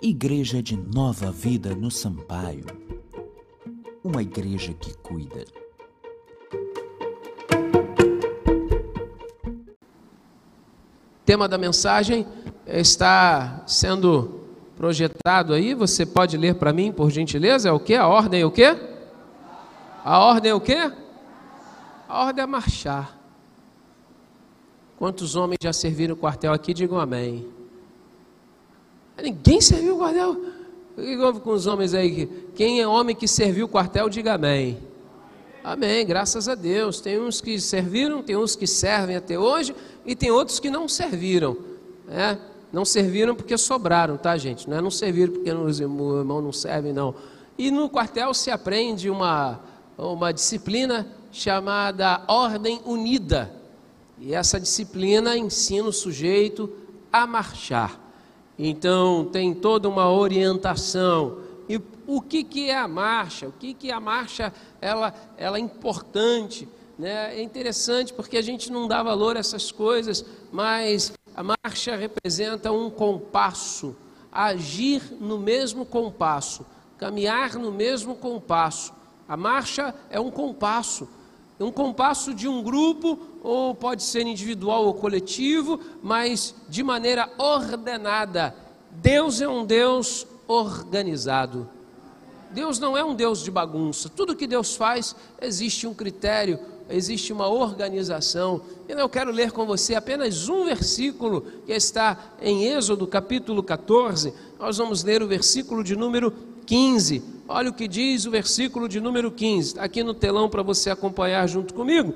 Igreja de Nova Vida no Sampaio. Uma igreja que cuida. O tema da mensagem está sendo projetado aí. Você pode ler para mim, por gentileza? É o que? A ordem é o quê? A ordem é o quê? A ordem é marchar. Quantos homens já serviram o quartel aqui? Digam amém. Ninguém serviu o quartel. O que houve com os homens aí? Quem é homem que serviu o quartel, diga amém. Amém, graças a Deus. Tem uns que serviram, tem uns que servem até hoje e tem outros que não serviram. Né? Não serviram porque sobraram, tá, gente? Não é não serviram porque os irmãos não servem, não. E no quartel se aprende uma, uma disciplina chamada Ordem Unida. E essa disciplina ensina o sujeito a marchar. Então tem toda uma orientação. E o que, que é a marcha? O que, que a marcha ela, ela é importante? Né? É interessante porque a gente não dá valor a essas coisas, mas a marcha representa um compasso, agir no mesmo compasso, caminhar no mesmo compasso. A marcha é um compasso um compasso de um grupo, ou pode ser individual ou coletivo, mas de maneira ordenada. Deus é um Deus organizado. Deus não é um Deus de bagunça. Tudo que Deus faz, existe um critério, existe uma organização. E eu quero ler com você apenas um versículo que está em Êxodo capítulo 14. Nós vamos ler o versículo de número 15. Olha o que diz o versículo de número 15, está aqui no telão para você acompanhar junto comigo.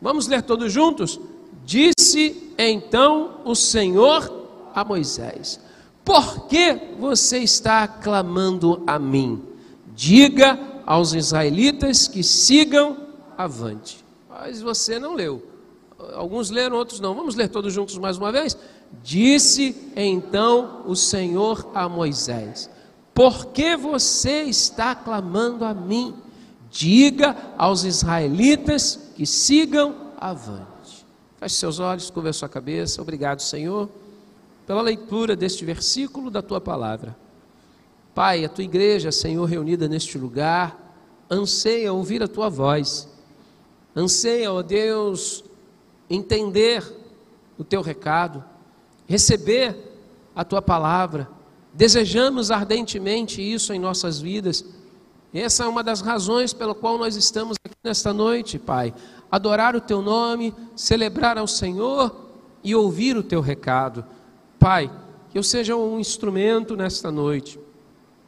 Vamos ler todos juntos? Disse então o Senhor a Moisés: Por que você está clamando a mim? Diga aos israelitas que sigam avante. Mas você não leu. Alguns leram, outros não. Vamos ler todos juntos mais uma vez? Disse então o Senhor a Moisés: por que você está clamando a mim? Diga aos israelitas que sigam avante. Feche seus olhos, curva a sua cabeça. Obrigado, Senhor, pela leitura deste versículo da tua palavra. Pai, a tua igreja, Senhor, reunida neste lugar, anseia ouvir a tua voz. Anseia, ó Deus, entender o teu recado, receber a tua palavra Desejamos ardentemente isso em nossas vidas. Essa é uma das razões pela qual nós estamos aqui nesta noite, Pai. Adorar o Teu nome, celebrar ao Senhor e ouvir o Teu recado. Pai, que eu seja um instrumento nesta noite,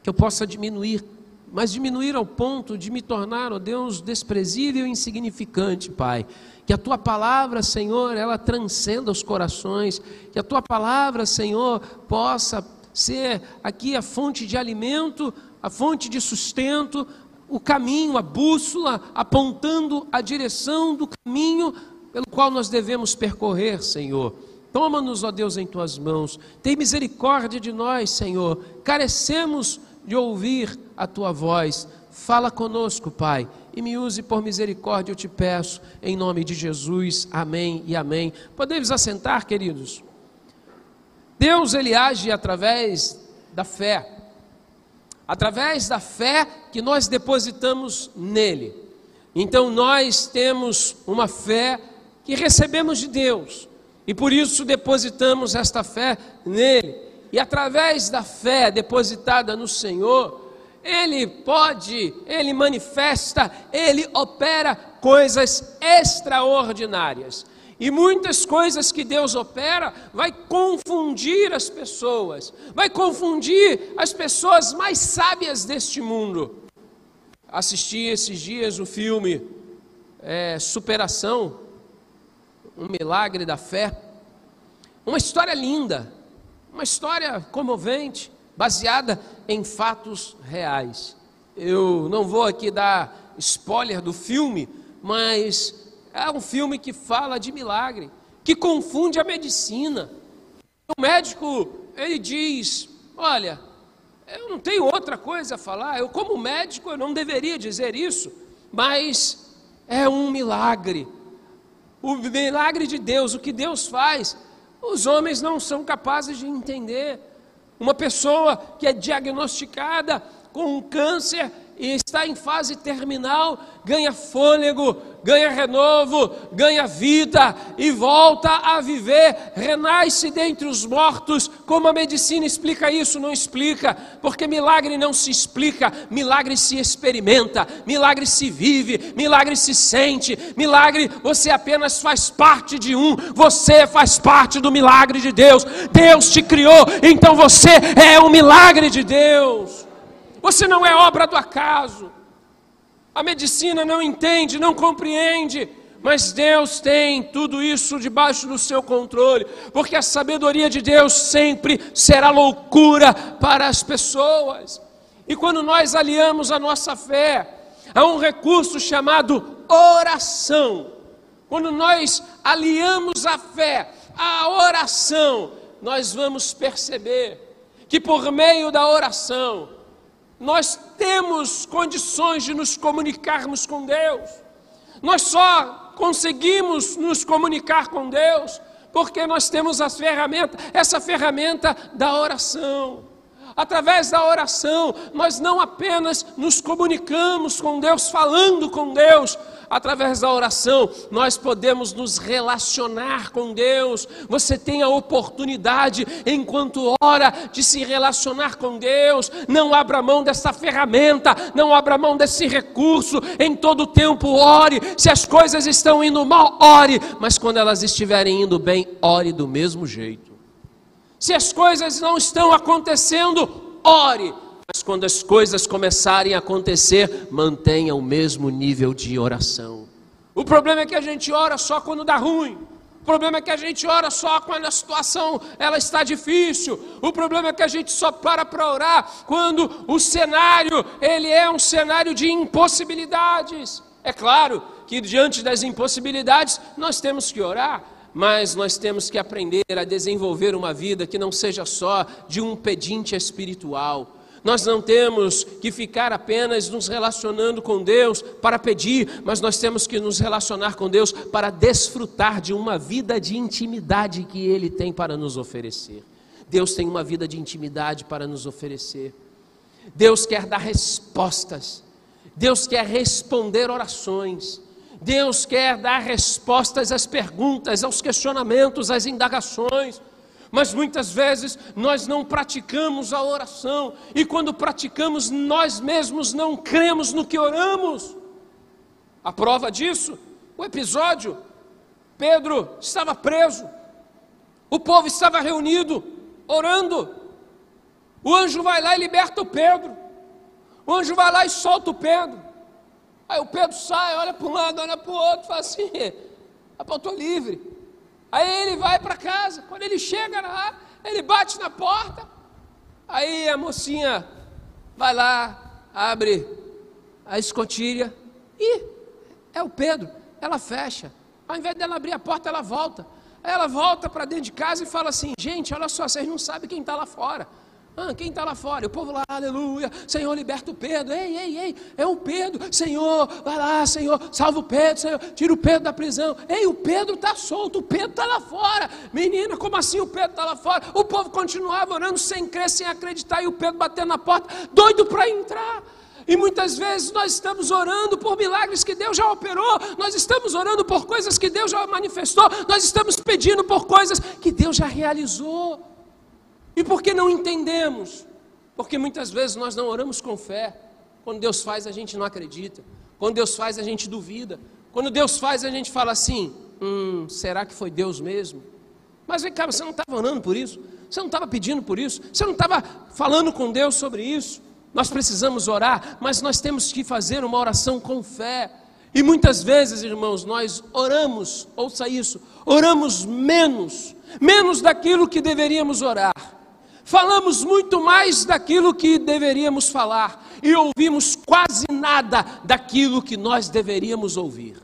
que eu possa diminuir, mas diminuir ao ponto de me tornar, ó Deus, desprezível e insignificante, Pai. Que a tua palavra, Senhor, ela transcenda os corações, que a tua palavra, Senhor, possa ser aqui a fonte de alimento, a fonte de sustento, o caminho, a bússola, apontando a direção do caminho pelo qual nós devemos percorrer, Senhor. Toma-nos, ó Deus, em tuas mãos. Tem misericórdia de nós, Senhor. Carecemos de ouvir a tua voz. Fala conosco, Pai, e me use por misericórdia, eu te peço, em nome de Jesus. Amém e amém. Podemos assentar, queridos? Deus ele age através da fé. Através da fé que nós depositamos nele. Então nós temos uma fé que recebemos de Deus e por isso depositamos esta fé nele. E através da fé depositada no Senhor, ele pode, ele manifesta, ele opera coisas extraordinárias. E muitas coisas que Deus opera vai confundir as pessoas, vai confundir as pessoas mais sábias deste mundo. Assisti esses dias o filme é, Superação, um milagre da fé. Uma história linda, uma história comovente, baseada em fatos reais. Eu não vou aqui dar spoiler do filme, mas é um filme que fala de milagre, que confunde a medicina. O médico, ele diz: Olha, eu não tenho outra coisa a falar, eu, como médico, eu não deveria dizer isso, mas é um milagre. O milagre de Deus, o que Deus faz, os homens não são capazes de entender. Uma pessoa que é diagnosticada com um câncer e está em fase terminal, ganha fôlego, ganha renovo, ganha vida e volta a viver, renasce dentre os mortos. Como a medicina explica isso? Não explica, porque milagre não se explica, milagre se experimenta, milagre se vive, milagre se sente, milagre você apenas faz parte de um, você faz parte do milagre de Deus. Deus te criou, então você é um milagre de Deus. Você não é obra do acaso. A medicina não entende, não compreende, mas Deus tem tudo isso debaixo do seu controle, porque a sabedoria de Deus sempre será loucura para as pessoas. E quando nós aliamos a nossa fé a um recurso chamado oração, quando nós aliamos a fé à oração, nós vamos perceber que por meio da oração, nós temos condições de nos comunicarmos com Deus. Nós só conseguimos nos comunicar com Deus porque nós temos as ferramentas, essa ferramenta da oração. Através da oração, nós não apenas nos comunicamos com Deus, falando com Deus, através da oração, nós podemos nos relacionar com Deus. Você tem a oportunidade, enquanto ora, de se relacionar com Deus. Não abra mão dessa ferramenta, não abra mão desse recurso. Em todo tempo, ore. Se as coisas estão indo mal, ore. Mas quando elas estiverem indo bem, ore do mesmo jeito. Se as coisas não estão acontecendo, ore. Mas quando as coisas começarem a acontecer, mantenha o mesmo nível de oração. O problema é que a gente ora só quando dá ruim. O problema é que a gente ora só quando a situação ela está difícil. O problema é que a gente só para para orar quando o cenário ele é um cenário de impossibilidades. É claro que diante das impossibilidades nós temos que orar, mas nós temos que aprender a desenvolver uma vida que não seja só de um pedinte espiritual. Nós não temos que ficar apenas nos relacionando com Deus para pedir, mas nós temos que nos relacionar com Deus para desfrutar de uma vida de intimidade que Ele tem para nos oferecer. Deus tem uma vida de intimidade para nos oferecer. Deus quer dar respostas. Deus quer responder orações. Deus quer dar respostas às perguntas, aos questionamentos, às indagações. Mas muitas vezes nós não praticamos a oração, e quando praticamos, nós mesmos não cremos no que oramos. A prova disso, o episódio: Pedro estava preso, o povo estava reunido, orando. O anjo vai lá e liberta o Pedro. O anjo vai lá e solta o Pedro. Aí o Pedro sai, olha para um lado, olha para o outro, fala assim: eu estou livre. Aí ele vai para casa. Quando ele chega lá, ele bate na porta. Aí a mocinha vai lá, abre a escotilha. E é o Pedro. Ela fecha. Ao invés dela abrir a porta, ela volta. Aí ela volta para dentro de casa e fala assim: Gente, olha só, vocês não sabem quem está lá fora. Ah, quem está lá fora? O povo lá, aleluia. Senhor, liberta o Pedro. Ei, ei, ei, é o Pedro. Senhor, vai lá, Senhor, salva o Pedro, Senhor, tira o Pedro da prisão. Ei, o Pedro está solto, o Pedro está lá fora. Menina, como assim o Pedro está lá fora? O povo continuava orando sem crer, sem acreditar, e o Pedro batendo na porta, doido para entrar. E muitas vezes nós estamos orando por milagres que Deus já operou, nós estamos orando por coisas que Deus já manifestou, nós estamos pedindo por coisas que Deus já realizou. E por que não entendemos? Porque muitas vezes nós não oramos com fé. Quando Deus faz, a gente não acredita. Quando Deus faz, a gente duvida. Quando Deus faz, a gente fala assim: hum, será que foi Deus mesmo? Mas vem cá, você não estava orando por isso? Você não estava pedindo por isso? Você não estava falando com Deus sobre isso? Nós precisamos orar, mas nós temos que fazer uma oração com fé. E muitas vezes, irmãos, nós oramos, ouça isso, oramos menos, menos daquilo que deveríamos orar falamos muito mais daquilo que deveríamos falar e ouvimos quase nada daquilo que nós deveríamos ouvir.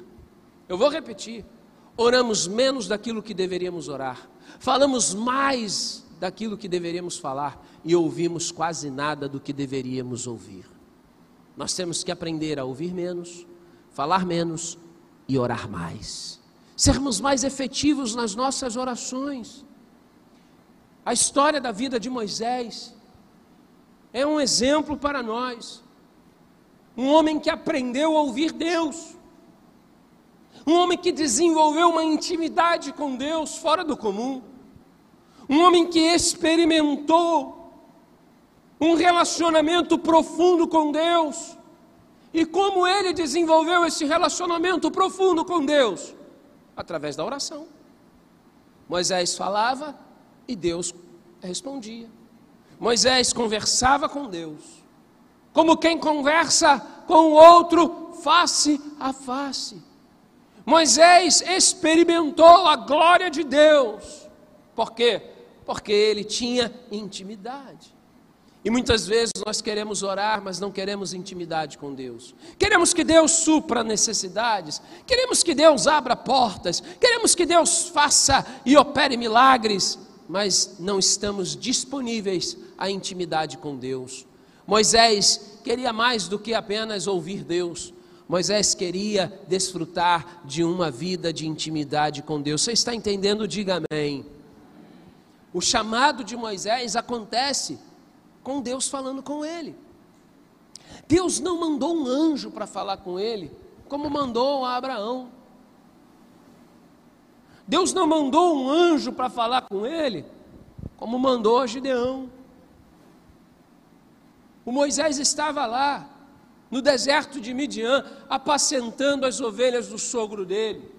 Eu vou repetir: oramos menos daquilo que deveríamos orar, falamos mais daquilo que deveríamos falar e ouvimos quase nada do que deveríamos ouvir. Nós temos que aprender a ouvir menos, falar menos e orar mais. Sermos mais efetivos nas nossas orações. A história da vida de Moisés é um exemplo para nós. Um homem que aprendeu a ouvir Deus. Um homem que desenvolveu uma intimidade com Deus fora do comum. Um homem que experimentou um relacionamento profundo com Deus. E como ele desenvolveu esse relacionamento profundo com Deus? Através da oração. Moisés falava e Deus respondia. Moisés conversava com Deus, como quem conversa com o outro face a face. Moisés experimentou a glória de Deus. Por quê? Porque ele tinha intimidade. E muitas vezes nós queremos orar, mas não queremos intimidade com Deus. Queremos que Deus supra necessidades, queremos que Deus abra portas, queremos que Deus faça e opere milagres, mas não estamos disponíveis à intimidade com Deus. Moisés queria mais do que apenas ouvir Deus. Moisés queria desfrutar de uma vida de intimidade com Deus. Você está entendendo? Diga amém. O chamado de Moisés acontece com Deus falando com ele. Deus não mandou um anjo para falar com ele, como mandou a Abraão. Deus não mandou um anjo para falar com ele, como mandou Gideão. O Moisés estava lá, no deserto de Midian, apacentando as ovelhas do sogro dele.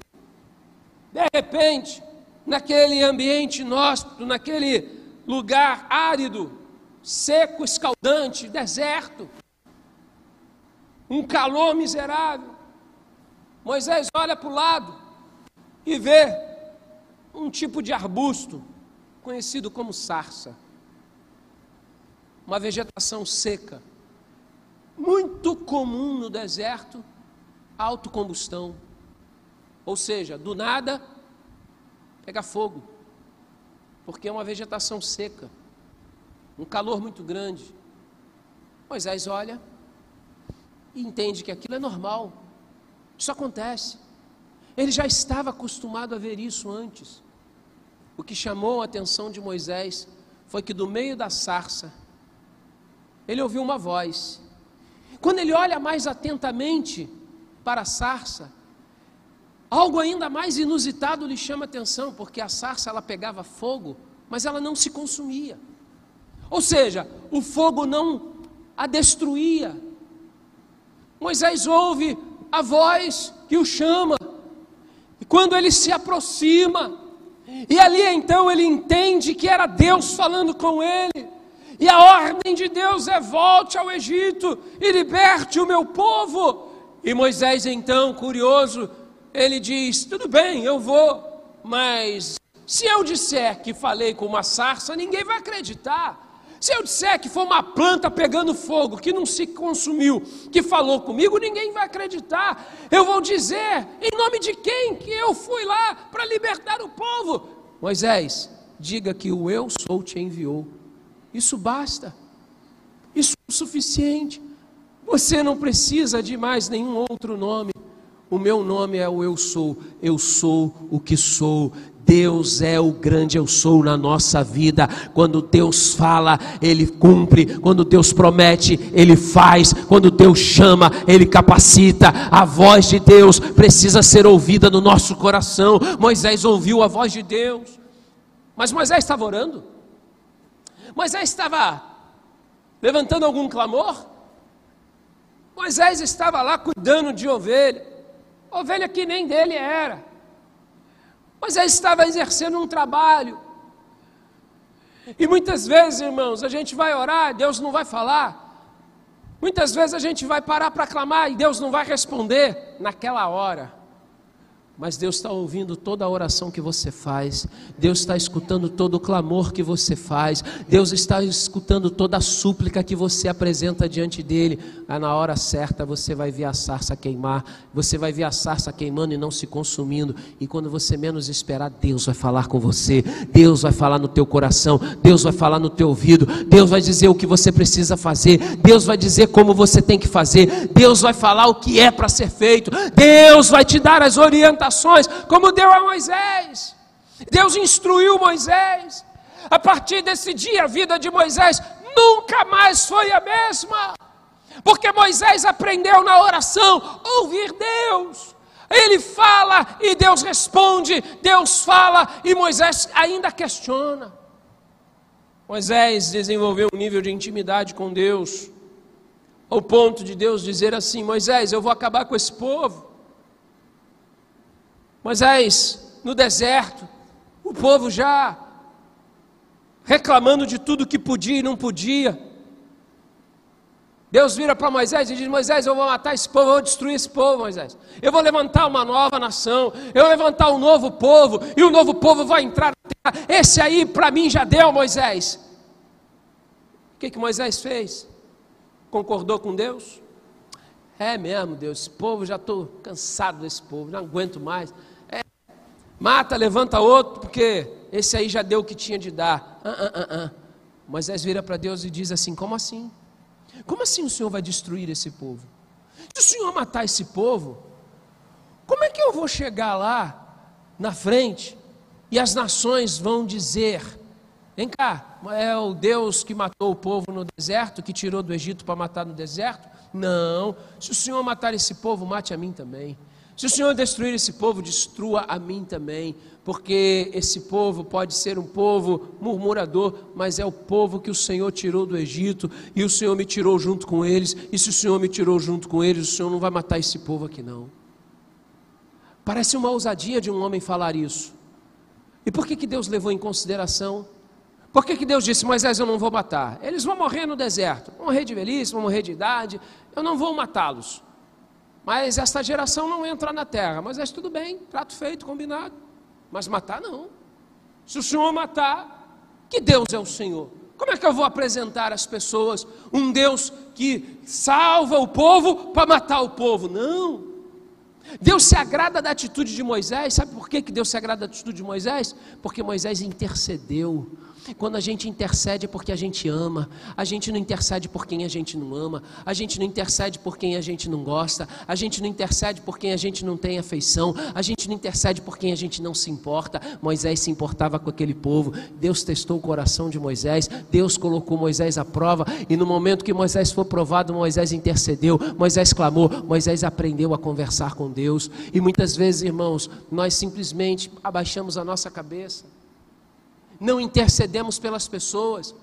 De repente, naquele ambiente inóspito, naquele lugar árido, seco, escaldante, deserto, um calor miserável. Moisés olha para o lado e vê um tipo de arbusto conhecido como sarça, uma vegetação seca, muito comum no deserto, autocombustão, ou seja, do nada pega fogo, porque é uma vegetação seca um calor muito grande. Moisés olha e entende que aquilo é normal, isso acontece. Ele já estava acostumado a ver isso antes. O que chamou a atenção de Moisés foi que do meio da sarça, ele ouviu uma voz. Quando ele olha mais atentamente para a sarça, algo ainda mais inusitado lhe chama a atenção, porque a sarça ela pegava fogo, mas ela não se consumia. Ou seja, o fogo não a destruía. Moisés ouve a voz que o chama, quando ele se aproxima, e ali então ele entende que era Deus falando com ele, e a ordem de Deus é: volte ao Egito e liberte o meu povo. E Moisés, então, curioso, ele diz: tudo bem, eu vou, mas se eu disser que falei com uma sarça, ninguém vai acreditar. Se eu disser que foi uma planta pegando fogo, que não se consumiu, que falou comigo, ninguém vai acreditar. Eu vou dizer, em nome de quem que eu fui lá para libertar o povo? Moisés, diga que o eu sou te enviou. Isso basta. Isso é o suficiente. Você não precisa de mais nenhum outro nome. O meu nome é o eu sou. Eu sou o que sou. Deus é o grande eu sou na nossa vida. Quando Deus fala, Ele cumpre. Quando Deus promete, Ele faz. Quando Deus chama, Ele capacita. A voz de Deus precisa ser ouvida no nosso coração. Moisés ouviu a voz de Deus, mas Moisés estava orando. Moisés estava levantando algum clamor. Moisés estava lá cuidando de ovelha, ovelha que nem dele era. Moisés estava exercendo um trabalho. E muitas vezes, irmãos, a gente vai orar, Deus não vai falar. Muitas vezes a gente vai parar para clamar e Deus não vai responder naquela hora. Mas Deus está ouvindo toda a oração que você faz, Deus está escutando todo o clamor que você faz, Deus está escutando toda a súplica que você apresenta diante dele. Ah, na hora certa você vai ver a sarça queimar, você vai ver a sarça queimando e não se consumindo, e quando você menos esperar, Deus vai falar com você, Deus vai falar no teu coração, Deus vai falar no teu ouvido, Deus vai dizer o que você precisa fazer, Deus vai dizer como você tem que fazer, Deus vai falar o que é para ser feito, Deus vai te dar as orientações como deu a Moisés. Deus instruiu Moisés. A partir desse dia, a vida de Moisés nunca mais foi a mesma. Porque Moisés aprendeu na oração ouvir Deus. Ele fala e Deus responde, Deus fala e Moisés ainda questiona. Moisés desenvolveu um nível de intimidade com Deus, ao ponto de Deus dizer assim: Moisés, eu vou acabar com esse povo. Moisés, no deserto, o povo já reclamando de tudo que podia e não podia. Deus vira para Moisés e diz: Moisés, eu vou matar esse povo, eu vou destruir esse povo, Moisés. Eu vou levantar uma nova nação, eu vou levantar um novo povo, e o novo povo vai entrar na terra. Esse aí para mim já deu, Moisés. O que, que Moisés fez? Concordou com Deus? É mesmo, Deus, esse povo, já estou cansado desse povo, não aguento mais. Mata, levanta outro, porque esse aí já deu o que tinha de dar. Ah, ah, ah, ah. Moisés vira para Deus e diz assim: Como assim? Como assim o Senhor vai destruir esse povo? Se o Senhor matar esse povo, como é que eu vou chegar lá na frente e as nações vão dizer: Vem cá, é o Deus que matou o povo no deserto, que tirou do Egito para matar no deserto? Não, se o Senhor matar esse povo, mate a mim também. Se o Senhor destruir esse povo, destrua a mim também porque esse povo pode ser um povo murmurador, mas é o povo que o Senhor tirou do Egito e o Senhor me tirou junto com eles. E se o Senhor me tirou junto com eles, o Senhor não vai matar esse povo aqui não. Parece uma ousadia de um homem falar isso. E por que, que Deus levou em consideração? Por que, que Deus disse, Moisés, eu não vou matar? Eles vão morrer no deserto, vão morrer de velhice, vão morrer de idade, eu não vou matá-los. Mas esta geração não entra na terra. Mas é tudo bem, prato feito, combinado. Mas matar não. Se o Senhor matar, que Deus é o Senhor? Como é que eu vou apresentar às pessoas um Deus que salva o povo para matar o povo? Não. Deus se agrada da atitude de Moisés. Sabe por que Deus se agrada da atitude de Moisés? Porque Moisés intercedeu. Quando a gente intercede é porque a gente ama, a gente não intercede por quem a gente não ama, a gente não intercede por quem a gente não gosta, a gente não intercede por quem a gente não tem afeição, a gente não intercede por quem a gente não se importa. Moisés se importava com aquele povo, Deus testou o coração de Moisés, Deus colocou Moisés à prova, e no momento que Moisés foi provado, Moisés intercedeu, Moisés clamou, Moisés aprendeu a conversar com Deus, e muitas vezes, irmãos, nós simplesmente abaixamos a nossa cabeça não intercedemos pelas pessoas?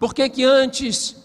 Por que que antes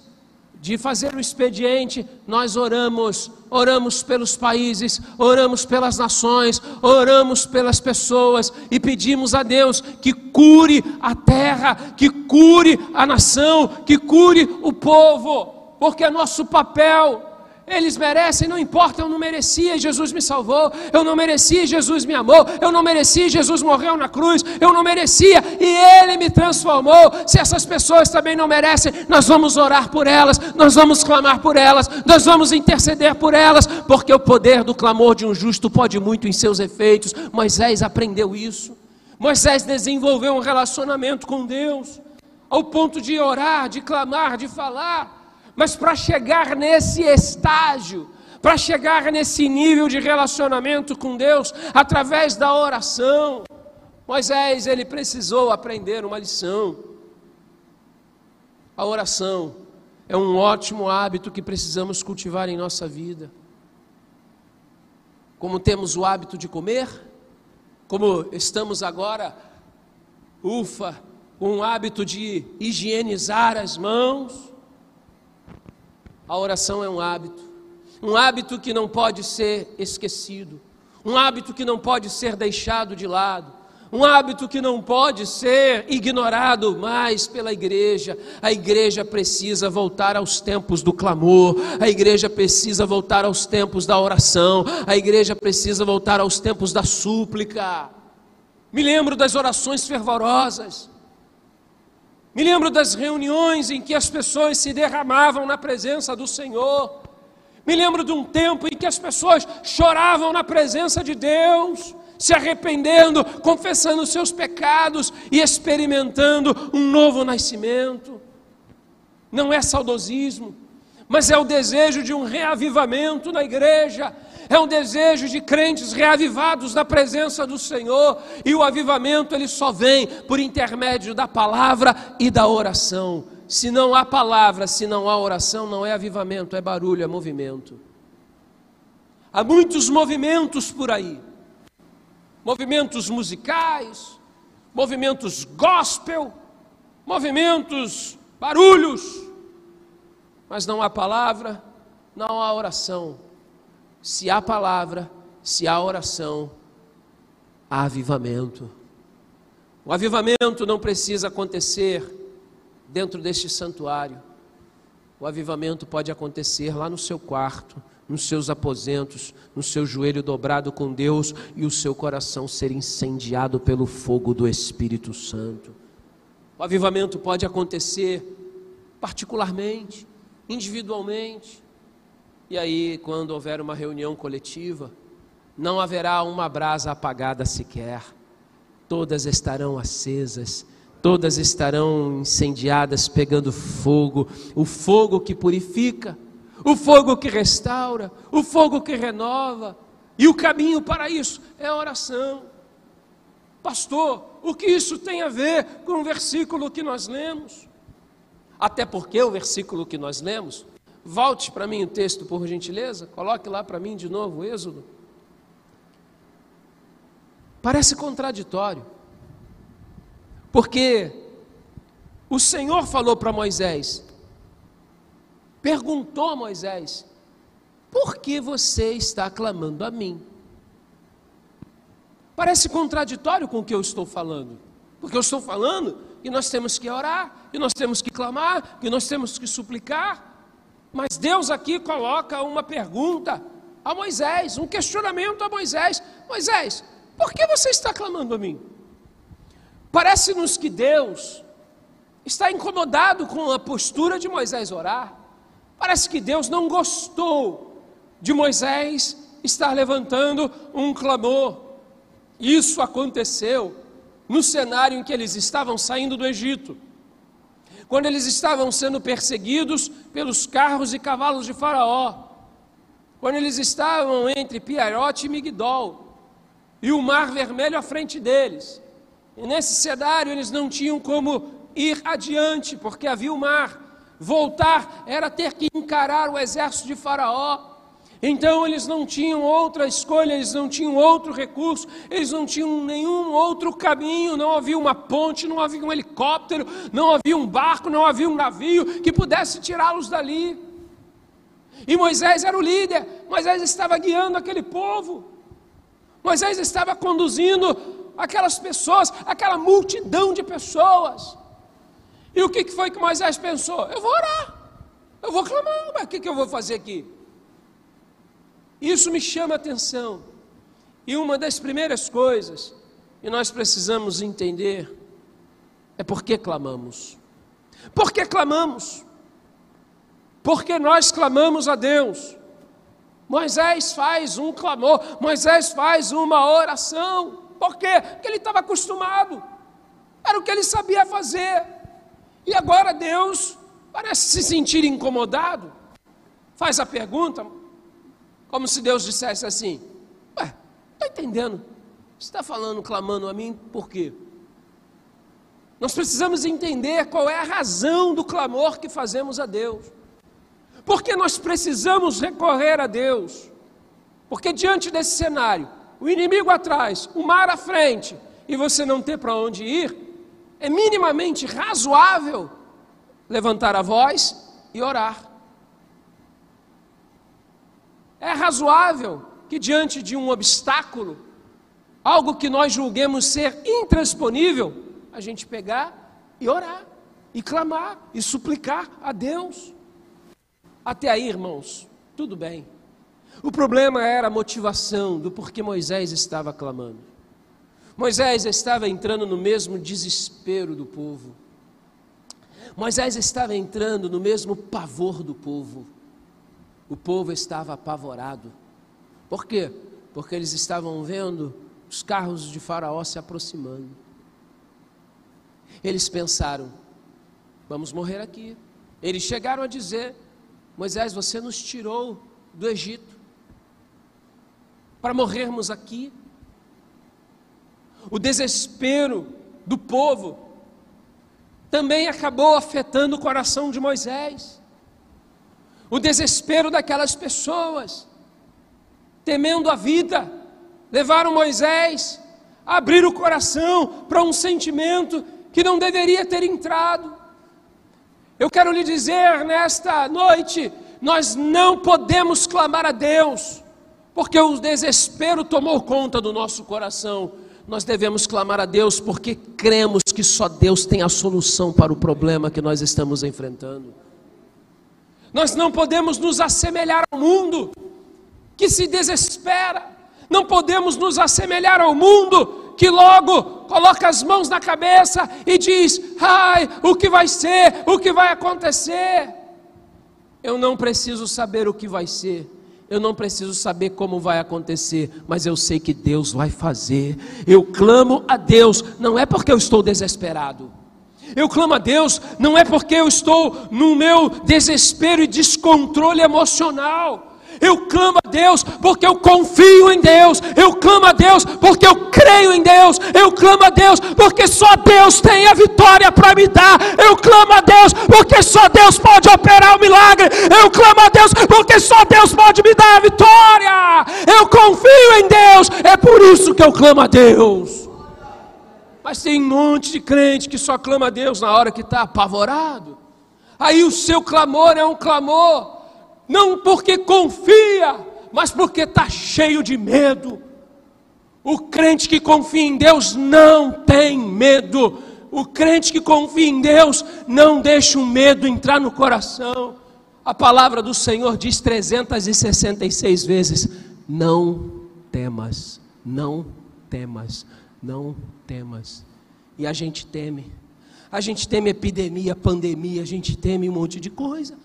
de fazer o expediente, nós oramos, oramos pelos países, oramos pelas nações, oramos pelas pessoas e pedimos a Deus que cure a terra, que cure a nação, que cure o povo, porque é nosso papel eles merecem, não importa, eu não merecia, Jesus me salvou, eu não merecia, Jesus me amou, eu não merecia, Jesus morreu na cruz, eu não merecia e Ele me transformou. Se essas pessoas também não merecem, nós vamos orar por elas, nós vamos clamar por elas, nós vamos interceder por elas, porque o poder do clamor de um justo pode muito em seus efeitos. Moisés aprendeu isso, Moisés desenvolveu um relacionamento com Deus, ao ponto de orar, de clamar, de falar. Mas para chegar nesse estágio, para chegar nesse nível de relacionamento com Deus, através da oração, Moisés ele precisou aprender uma lição. A oração é um ótimo hábito que precisamos cultivar em nossa vida. Como temos o hábito de comer, como estamos agora, ufa, o hábito de higienizar as mãos, a oração é um hábito, um hábito que não pode ser esquecido, um hábito que não pode ser deixado de lado, um hábito que não pode ser ignorado mais pela igreja. A igreja precisa voltar aos tempos do clamor, a igreja precisa voltar aos tempos da oração, a igreja precisa voltar aos tempos da súplica. Me lembro das orações fervorosas. Me lembro das reuniões em que as pessoas se derramavam na presença do Senhor. Me lembro de um tempo em que as pessoas choravam na presença de Deus, se arrependendo, confessando seus pecados e experimentando um novo nascimento. Não é saudosismo, mas é o desejo de um reavivamento na igreja, é um desejo de crentes reavivados na presença do Senhor, e o avivamento ele só vem por intermédio da palavra e da oração. Se não há palavra, se não há oração, não é avivamento, é barulho, é movimento. Há muitos movimentos por aí. Movimentos musicais, movimentos gospel, movimentos barulhos. Mas não há palavra, não há oração. Se há palavra, se há oração, há avivamento. O avivamento não precisa acontecer dentro deste santuário. O avivamento pode acontecer lá no seu quarto, nos seus aposentos, no seu joelho dobrado com Deus e o seu coração ser incendiado pelo fogo do Espírito Santo. O avivamento pode acontecer particularmente, individualmente, e aí, quando houver uma reunião coletiva, não haverá uma brasa apagada sequer, todas estarão acesas, todas estarão incendiadas, pegando fogo, o fogo que purifica, o fogo que restaura, o fogo que renova, e o caminho para isso é a oração. Pastor, o que isso tem a ver com o versículo que nós lemos? Até porque o versículo que nós lemos Volte para mim o texto, por gentileza. Coloque lá para mim de novo o Êxodo. Parece contraditório. Porque o Senhor falou para Moisés, perguntou a Moisés: por que você está clamando a mim? Parece contraditório com o que eu estou falando, porque eu estou falando que nós temos que orar, que nós temos que clamar, que nós temos que suplicar. Mas Deus aqui coloca uma pergunta a Moisés, um questionamento a Moisés: Moisés, por que você está clamando a mim? Parece-nos que Deus está incomodado com a postura de Moisés orar. Parece que Deus não gostou de Moisés estar levantando um clamor. Isso aconteceu no cenário em que eles estavam saindo do Egito quando eles estavam sendo perseguidos pelos carros e cavalos de Faraó, quando eles estavam entre Piarote e Migdol, e o mar vermelho à frente deles. E nesse cenário eles não tinham como ir adiante, porque havia o mar. Voltar era ter que encarar o exército de Faraó. Então eles não tinham outra escolha, eles não tinham outro recurso, eles não tinham nenhum outro caminho, não havia uma ponte, não havia um helicóptero, não havia um barco, não havia um navio que pudesse tirá-los dali. E Moisés era o líder, Moisés estava guiando aquele povo, Moisés estava conduzindo aquelas pessoas, aquela multidão de pessoas. E o que foi que Moisés pensou? Eu vou orar, eu vou clamar, mas o que eu vou fazer aqui? Isso me chama a atenção. E uma das primeiras coisas que nós precisamos entender é por que clamamos. Por que clamamos? Porque nós clamamos a Deus. Moisés faz um clamor, Moisés faz uma oração. Por quê? Porque ele estava acostumado. Era o que ele sabia fazer. E agora Deus parece se sentir incomodado. Faz a pergunta: como se Deus dissesse assim: Ué, está entendendo? Você está falando, clamando a mim, por quê? Nós precisamos entender qual é a razão do clamor que fazemos a Deus. Porque nós precisamos recorrer a Deus. Porque diante desse cenário, o inimigo atrás, o mar à frente, e você não ter para onde ir, é minimamente razoável levantar a voz e orar. É razoável que diante de um obstáculo, algo que nós julguemos ser intransponível, a gente pegar e orar, e clamar, e suplicar a Deus. Até aí, irmãos, tudo bem. O problema era a motivação do porquê Moisés estava clamando. Moisés estava entrando no mesmo desespero do povo. Moisés estava entrando no mesmo pavor do povo. O povo estava apavorado. Por quê? Porque eles estavam vendo os carros de Faraó se aproximando. Eles pensaram: vamos morrer aqui. Eles chegaram a dizer: Moisés, você nos tirou do Egito. para morrermos aqui. O desespero do povo também acabou afetando o coração de Moisés. O desespero daquelas pessoas, temendo a vida, levaram Moisés a abrir o coração para um sentimento que não deveria ter entrado. Eu quero lhe dizer nesta noite: nós não podemos clamar a Deus, porque o desespero tomou conta do nosso coração. Nós devemos clamar a Deus porque cremos que só Deus tem a solução para o problema que nós estamos enfrentando. Nós não podemos nos assemelhar ao mundo que se desespera, não podemos nos assemelhar ao mundo que logo coloca as mãos na cabeça e diz: ai, o que vai ser, o que vai acontecer. Eu não preciso saber o que vai ser, eu não preciso saber como vai acontecer, mas eu sei que Deus vai fazer. Eu clamo a Deus, não é porque eu estou desesperado. Eu clamo a Deus, não é porque eu estou no meu desespero e descontrole emocional. Eu clamo a Deus porque eu confio em Deus. Eu clamo a Deus porque eu creio em Deus. Eu clamo a Deus porque só Deus tem a vitória para me dar. Eu clamo a Deus porque só Deus pode operar o milagre. Eu clamo a Deus porque só Deus pode me dar a vitória. Eu confio em Deus. É por isso que eu clamo a Deus. Mas tem um monte de crente que só clama a Deus na hora que está apavorado. Aí o seu clamor é um clamor não porque confia, mas porque está cheio de medo. O crente que confia em Deus não tem medo. O crente que confia em Deus não deixa o medo entrar no coração. A palavra do Senhor diz 366 vezes: Não temas, não temas, não temas. E a gente teme. A gente teme epidemia, pandemia, a gente teme um monte de coisa.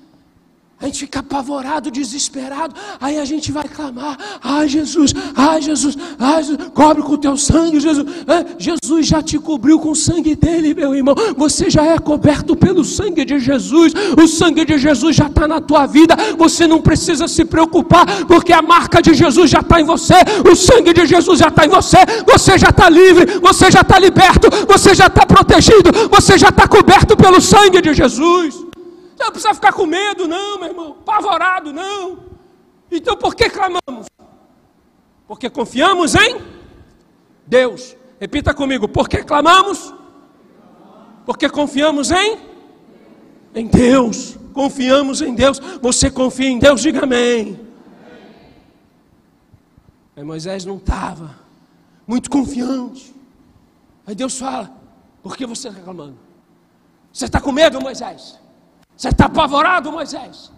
A gente fica apavorado, desesperado. Aí a gente vai clamar: Ai Jesus, ai Jesus, ai Jesus, cobre com o teu sangue, Jesus. É, Jesus já te cobriu com o sangue dele, meu irmão. Você já é coberto pelo sangue de Jesus. O sangue de Jesus já está na tua vida. Você não precisa se preocupar, porque a marca de Jesus já está em você. O sangue de Jesus já está em você. Você já está livre, você já está liberto, você já está protegido, você já está coberto pelo sangue de Jesus. Você não precisa ficar com medo, não, meu irmão. Apavorado, não. Então por que clamamos? Porque confiamos em Deus. Repita comigo: por que clamamos? Porque confiamos em em Deus. Confiamos em Deus. Você confia em Deus? Diga amém. Aí Moisés não estava muito confiante. Aí Deus fala: Por que você está clamando? Você está com medo, Moisés? Você está apavorado, Moisés?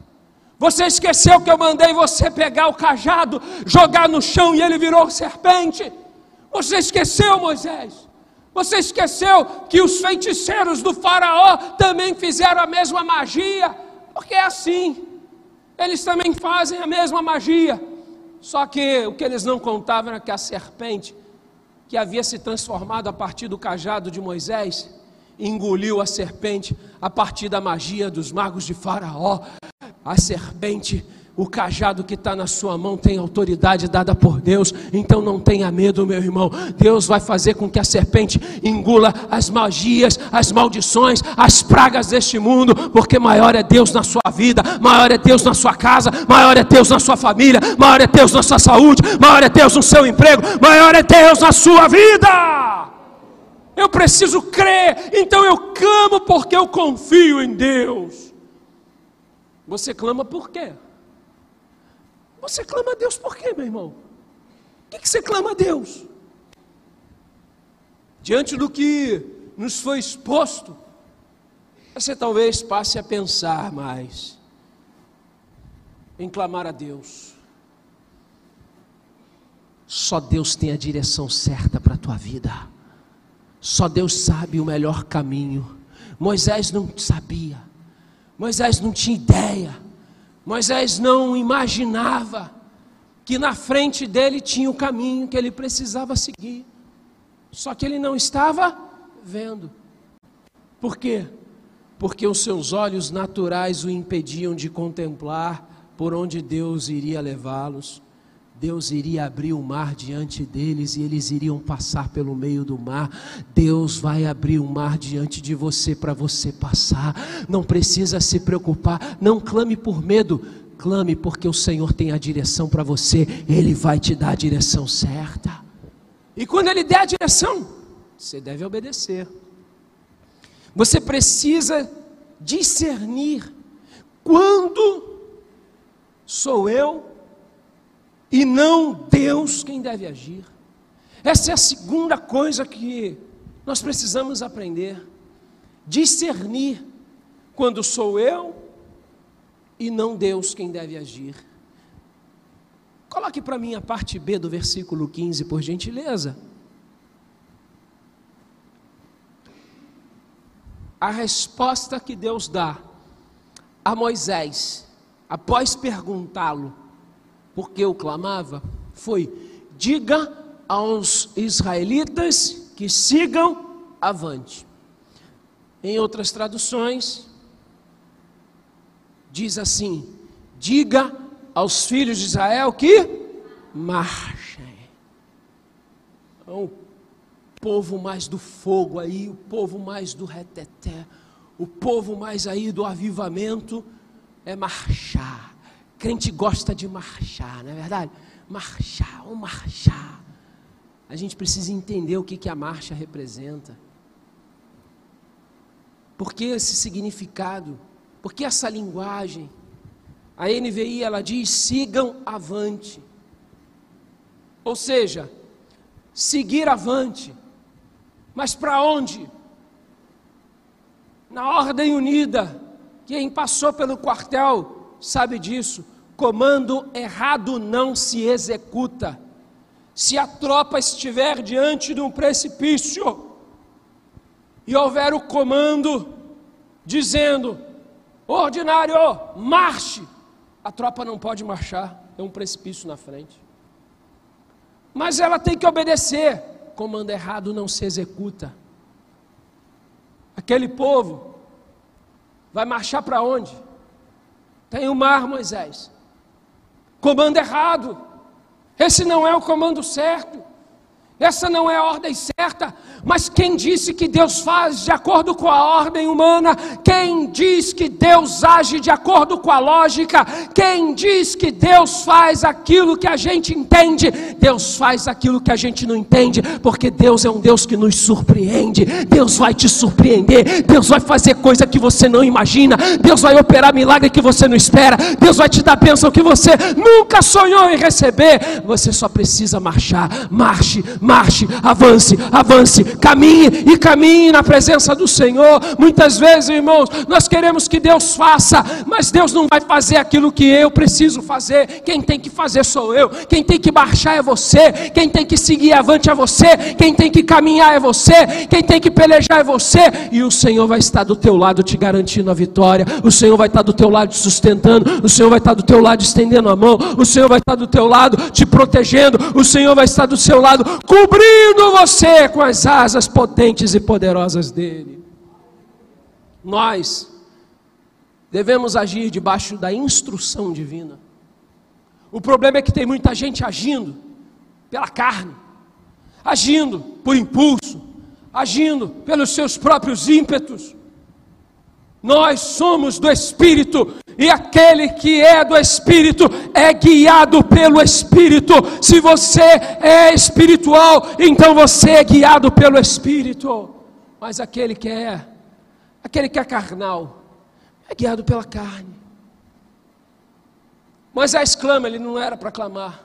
Você esqueceu que eu mandei você pegar o cajado, jogar no chão e ele virou serpente? Você esqueceu, Moisés? Você esqueceu que os feiticeiros do Faraó também fizeram a mesma magia? Porque é assim, eles também fazem a mesma magia. Só que o que eles não contavam era que a serpente, que havia se transformado a partir do cajado de Moisés, engoliu a serpente a partir da magia dos magos de Faraó. A serpente, o cajado que está na sua mão tem autoridade dada por Deus, então não tenha medo, meu irmão. Deus vai fazer com que a serpente engula as magias, as maldições, as pragas deste mundo, porque maior é Deus na sua vida, maior é Deus na sua casa, maior é Deus na sua família, maior é Deus na sua saúde, maior é Deus no seu emprego, maior é Deus na sua vida. Eu preciso crer, então eu clamo porque eu confio em Deus. Você clama por quê? Você clama a Deus por quê, meu irmão? O que, você clama a Deus? Diante do que nos foi exposto, você talvez passe a pensar mais em clamar a Deus. Só Deus tem a direção certa para a tua vida. Só Deus sabe o melhor caminho. Moisés não sabia. Moisés não tinha ideia. Moisés não imaginava que na frente dele tinha o caminho que ele precisava seguir. Só que ele não estava vendo. Por quê? Porque os seus olhos naturais o impediam de contemplar por onde Deus iria levá-los. Deus iria abrir o mar diante deles e eles iriam passar pelo meio do mar. Deus vai abrir o mar diante de você para você passar. Não precisa se preocupar, não clame por medo, clame porque o Senhor tem a direção para você, Ele vai te dar a direção certa. E quando Ele der a direção, você deve obedecer. Você precisa discernir quando sou eu e não Deus quem deve agir. Essa é a segunda coisa que nós precisamos aprender: discernir quando sou eu e não Deus quem deve agir. Coloque para mim a parte B do versículo 15, por gentileza. A resposta que Deus dá a Moisés, após perguntá-lo por que eu clamava, foi: diga aos israelitas que sigam avante. Em outras traduções, diz assim: diga aos filhos de Israel que marchem. Então, o povo mais do fogo aí, o povo mais do reteté, o povo mais aí do avivamento é marchar. Crente gosta de marchar, não é verdade? Marchar, ou marchar. A gente precisa entender o que, que a marcha representa. Por que esse significado? Por que essa linguagem? A NVI ela diz: sigam avante. Ou seja, seguir avante. Mas para onde? Na ordem unida. Quem passou pelo quartel sabe disso. Comando errado não se executa. Se a tropa estiver diante de um precipício e houver o comando dizendo: ordinário, marche, a tropa não pode marchar, é um precipício na frente. Mas ela tem que obedecer. Comando errado não se executa. Aquele povo vai marchar para onde? Tem o mar, Moisés. Comando errado. Esse não é o comando certo. Essa não é a ordem certa, mas quem disse que Deus faz de acordo com a ordem humana? Quem diz que Deus age de acordo com a lógica? Quem diz que Deus faz aquilo que a gente entende? Deus faz aquilo que a gente não entende, porque Deus é um Deus que nos surpreende. Deus vai te surpreender, Deus vai fazer coisa que você não imagina, Deus vai operar milagre que você não espera, Deus vai te dar bênção que você nunca sonhou em receber. Você só precisa marchar, marche, marche marche, avance, avance, caminhe e caminhe na presença do Senhor. Muitas vezes, irmãos, nós queremos que Deus faça, mas Deus não vai fazer aquilo que eu preciso fazer. Quem tem que fazer sou eu, quem tem que marchar é você, quem tem que seguir avante é você, quem tem que caminhar é você, quem tem que pelejar é você, e o Senhor vai estar do teu lado te garantindo a vitória. O Senhor vai estar do teu lado te sustentando, o Senhor vai estar do teu lado estendendo a mão, o Senhor vai estar do teu lado te protegendo, o Senhor vai estar do seu lado cobrindo você com as asas potentes e poderosas dele. Nós devemos agir debaixo da instrução divina. O problema é que tem muita gente agindo pela carne, agindo por impulso, agindo pelos seus próprios ímpetos. Nós somos do Espírito, e aquele que é do Espírito é guiado pelo Espírito. Se você é espiritual, então você é guiado pelo Espírito. Mas aquele que é, aquele que é carnal, é guiado pela carne. Moisés clama, ele não era para clamar,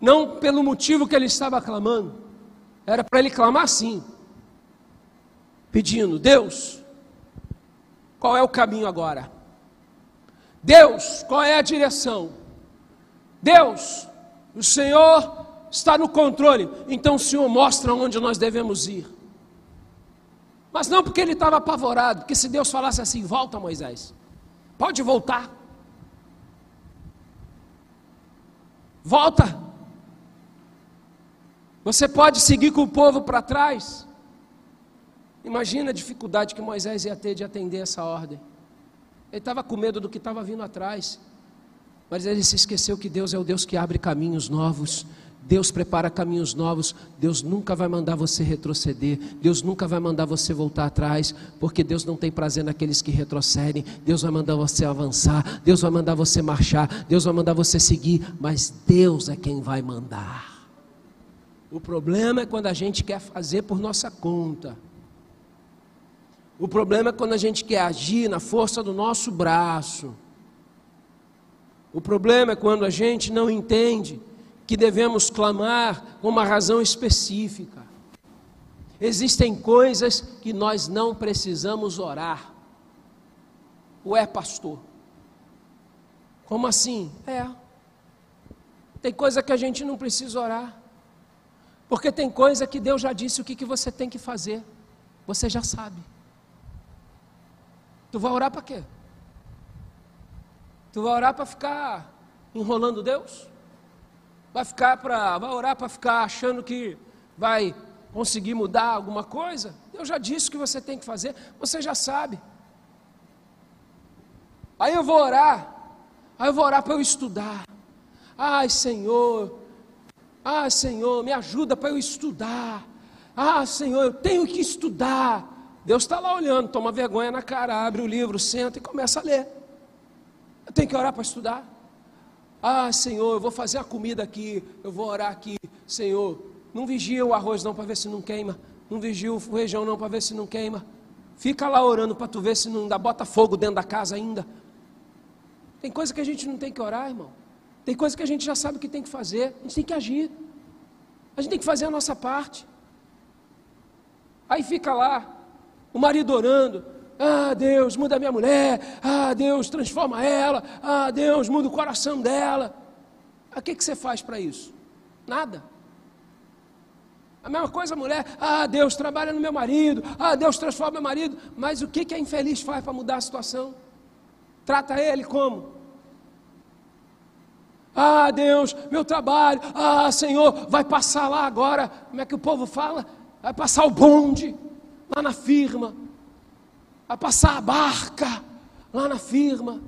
não pelo motivo que ele estava clamando, era para ele clamar sim, pedindo: Deus, qual é o caminho agora? Deus, qual é a direção? Deus, o Senhor está no controle, então o Senhor mostra onde nós devemos ir. Mas não porque ele estava apavorado, porque se Deus falasse assim: volta Moisés, pode voltar, volta, você pode seguir com o povo para trás. Imagina a dificuldade que Moisés ia ter de atender essa ordem. Ele estava com medo do que estava vindo atrás. Mas ele se esqueceu que Deus é o Deus que abre caminhos novos. Deus prepara caminhos novos. Deus nunca vai mandar você retroceder. Deus nunca vai mandar você voltar atrás, porque Deus não tem prazer naqueles que retrocedem. Deus vai mandar você avançar. Deus vai mandar você marchar. Deus vai mandar você seguir. Mas Deus é quem vai mandar. O problema é quando a gente quer fazer por nossa conta. O problema é quando a gente quer agir na força do nosso braço. O problema é quando a gente não entende que devemos clamar com uma razão específica. Existem coisas que nós não precisamos orar. Ué, pastor? Como assim? É. Tem coisa que a gente não precisa orar. Porque tem coisa que Deus já disse o que, que você tem que fazer. Você já sabe. Tu vai orar para quê? Tu vai orar para ficar enrolando Deus? Vai ficar para, vai orar para ficar achando que vai conseguir mudar alguma coisa? Eu já disse o que você tem que fazer, você já sabe. Aí eu vou orar, aí eu vou orar para eu estudar. Ai, Senhor, ai, Senhor, me ajuda para eu estudar. Ah, Senhor, eu tenho que estudar. Deus está lá olhando, toma vergonha na cara, abre o livro, senta e começa a ler. Eu tenho que orar para estudar. Ah, Senhor, eu vou fazer a comida aqui, eu vou orar aqui. Senhor, não vigia o arroz não para ver se não queima. Não vigia o feijão não para ver se não queima. Fica lá orando para tu ver se não dá bota fogo dentro da casa ainda. Tem coisa que a gente não tem que orar, irmão. Tem coisa que a gente já sabe o que tem que fazer. A gente tem que agir. A gente tem que fazer a nossa parte. Aí fica lá, o marido orando, ah, Deus, muda minha mulher. Ah, Deus, transforma ela. Ah, Deus, muda o coração dela. O que, que você faz para isso? Nada. A mesma coisa a mulher, ah, Deus trabalha no meu marido, ah, Deus transforma meu marido, mas o que, que a infeliz faz para mudar a situação? Trata ele como? Ah, Deus, meu trabalho, ah, Senhor, vai passar lá agora, como é que o povo fala? Vai passar o bonde, lá na firma, a passar a barca lá na firma.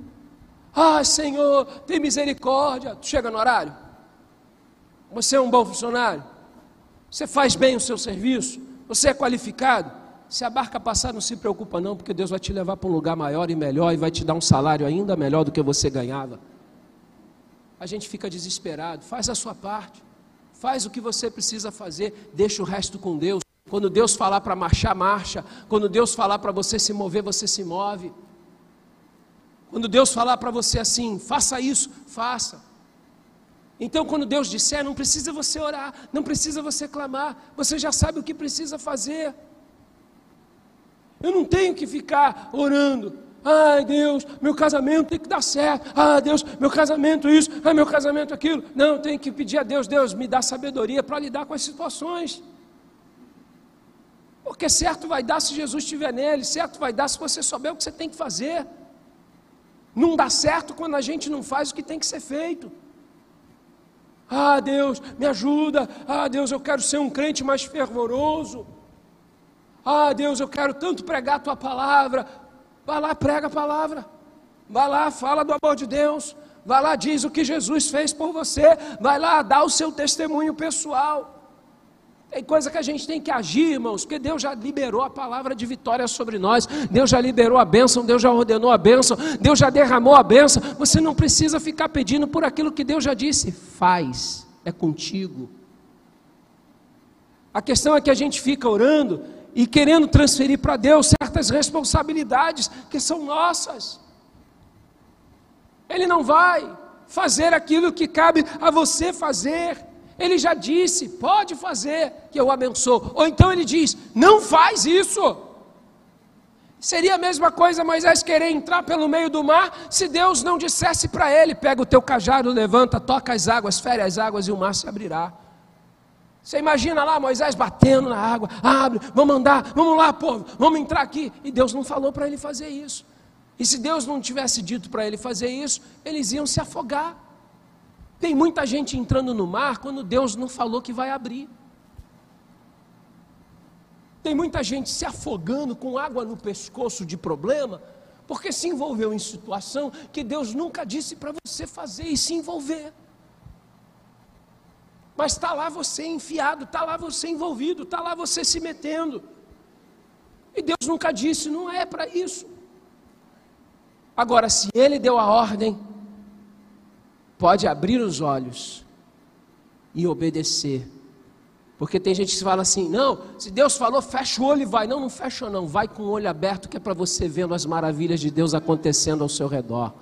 Ah, Senhor, tem misericórdia. Tu chega no horário? Você é um bom funcionário? Você faz bem o seu serviço? Você é qualificado? Se a barca passar, não se preocupa não, porque Deus vai te levar para um lugar maior e melhor e vai te dar um salário ainda melhor do que você ganhava. A gente fica desesperado. Faz a sua parte. Faz o que você precisa fazer, deixa o resto com Deus. Quando Deus falar para marchar, marcha. Quando Deus falar para você se mover, você se move. Quando Deus falar para você assim, faça isso, faça. Então, quando Deus disser, não precisa você orar, não precisa você clamar, você já sabe o que precisa fazer. Eu não tenho que ficar orando. Ai Deus, meu casamento tem que dar certo. Ah Deus, meu casamento isso. Ah meu casamento aquilo. Não, eu tenho que pedir a Deus, Deus me dá sabedoria para lidar com as situações. Porque certo vai dar se Jesus estiver nele, certo vai dar se você souber o que você tem que fazer. Não dá certo quando a gente não faz o que tem que ser feito. Ah, Deus, me ajuda. Ah, Deus, eu quero ser um crente mais fervoroso. Ah, Deus, eu quero tanto pregar a tua palavra. Vai lá, prega a palavra. Vai lá, fala do amor de Deus. Vai lá, diz o que Jesus fez por você. Vai lá, dá o seu testemunho pessoal. Tem coisa que a gente tem que agir, irmãos, porque Deus já liberou a palavra de vitória sobre nós, Deus já liberou a bênção, Deus já ordenou a bênção, Deus já derramou a bênção. Você não precisa ficar pedindo por aquilo que Deus já disse. Faz, é contigo. A questão é que a gente fica orando e querendo transferir para Deus certas responsabilidades que são nossas. Ele não vai fazer aquilo que cabe a você fazer. Ele já disse, pode fazer, que eu abençoo. Ou então ele diz, não faz isso. Seria a mesma coisa Moisés querer entrar pelo meio do mar, se Deus não dissesse para ele: pega o teu cajado, levanta, toca as águas, fere as águas e o mar se abrirá. Você imagina lá Moisés batendo na água, abre, vamos andar, vamos lá, povo, vamos entrar aqui. E Deus não falou para ele fazer isso. E se Deus não tivesse dito para ele fazer isso, eles iam se afogar. Tem muita gente entrando no mar quando Deus não falou que vai abrir. Tem muita gente se afogando com água no pescoço de problema, Porque se envolveu em situação que Deus nunca disse para você fazer e se envolver. Mas está lá você enfiado, está lá você envolvido, está lá você se metendo. E Deus nunca disse, não é para isso. Agora, se Ele deu a ordem, pode abrir os olhos e obedecer. Porque tem gente que fala assim: não, se Deus falou, fecha o olho e vai. Não, não fecha, não. Vai com o olho aberto, que é para você vendo as maravilhas de Deus acontecendo ao seu redor.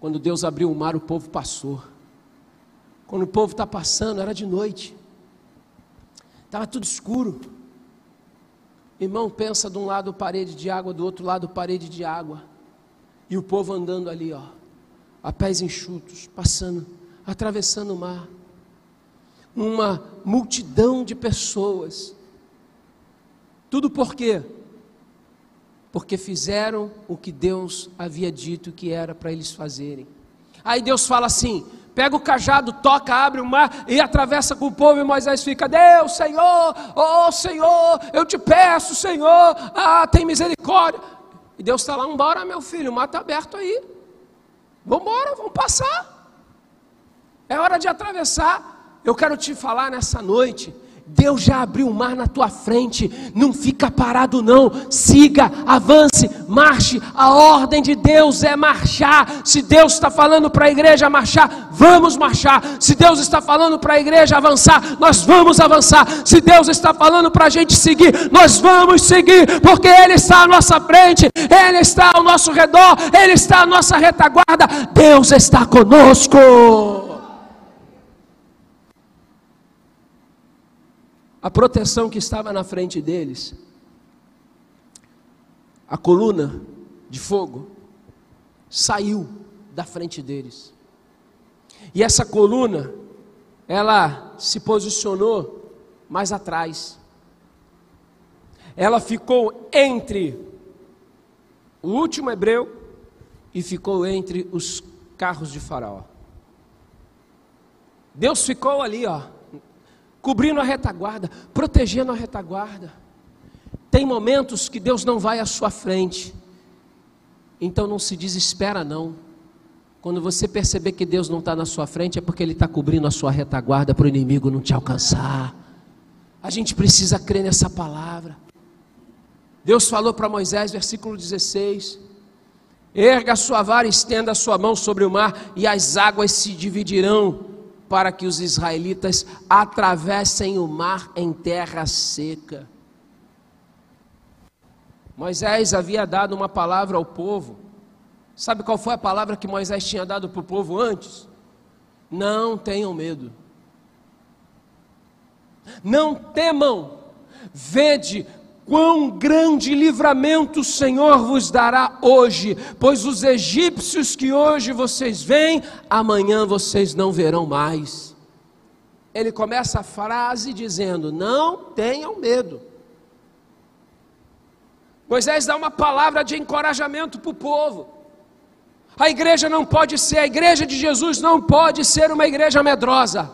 Quando Deus abriu o mar, o povo passou. Quando o povo está passando, era de noite, estava tudo escuro. Irmão, pensa de um lado parede de água, do outro lado parede de água. E o povo andando ali, ó, a pés enxutos, passando, atravessando o mar uma multidão de pessoas. Tudo por quê? Porque fizeram o que Deus havia dito que era para eles fazerem. Aí Deus fala assim: pega o cajado, toca, abre o mar e atravessa com o povo. E Moisés fica: Deus, Senhor, oh Senhor, eu te peço, Senhor, ah, tem misericórdia. E Deus está lá: embora, meu filho, o mar está aberto aí. Vamos embora, vamos passar. É hora de atravessar. Eu quero te falar nessa noite. Deus já abriu o mar na tua frente, não fica parado não, siga, avance, marche, a ordem de Deus é marchar. Se Deus está falando para a igreja marchar, vamos marchar. Se Deus está falando para a igreja avançar, nós vamos avançar. Se Deus está falando para a gente seguir, nós vamos seguir, porque Ele está à nossa frente, Ele está ao nosso redor, Ele está à nossa retaguarda, Deus está conosco. A proteção que estava na frente deles, a coluna de fogo, saiu da frente deles. E essa coluna, ela se posicionou mais atrás. Ela ficou entre o último hebreu e ficou entre os carros de Faraó. Deus ficou ali, ó, cobrindo a retaguarda, protegendo a retaguarda. Tem momentos que Deus não vai à sua frente, então não se desespera, não. Quando você perceber que Deus não está na sua frente, é porque Ele está cobrindo a sua retaguarda para o inimigo não te alcançar. A gente precisa crer nessa palavra. Deus falou para Moisés, versículo 16: Erga a sua vara, estenda a sua mão sobre o mar, e as águas se dividirão para que os israelitas atravessem o mar em terra seca. Moisés havia dado uma palavra ao povo. Sabe qual foi a palavra que Moisés tinha dado para o povo antes? Não tenham medo. Não temam. Vede Quão grande livramento o Senhor vos dará hoje, pois os egípcios que hoje vocês veem, amanhã vocês não verão mais. Ele começa a frase dizendo: Não tenham medo. Moisés dá uma palavra de encorajamento para o povo. A igreja não pode ser, a igreja de Jesus não pode ser uma igreja medrosa.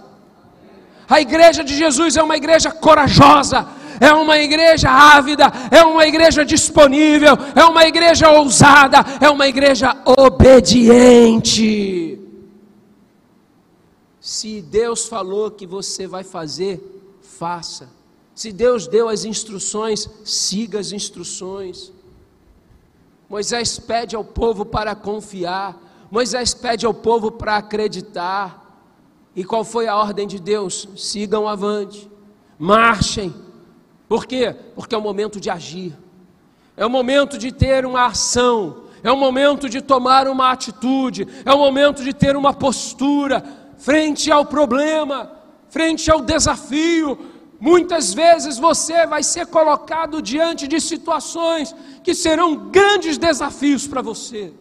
A igreja de Jesus é uma igreja corajosa, é uma igreja ávida, é uma igreja disponível, é uma igreja ousada, é uma igreja obediente. Se Deus falou que você vai fazer, faça. Se Deus deu as instruções, siga as instruções. Moisés pede ao povo para confiar, Moisés pede ao povo para acreditar. E qual foi a ordem de Deus? Sigam avante, marchem por quê? Porque é o momento de agir, é o momento de ter uma ação, é o momento de tomar uma atitude, é o momento de ter uma postura frente ao problema, frente ao desafio. Muitas vezes você vai ser colocado diante de situações que serão grandes desafios para você.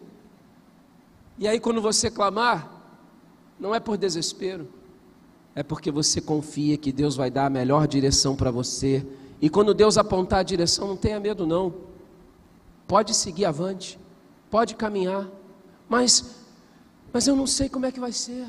E aí, quando você clamar, não é por desespero, é porque você confia que Deus vai dar a melhor direção para você e quando Deus apontar a direção, não tenha medo não. Pode seguir avante, pode caminhar, mas mas eu não sei como é que vai ser.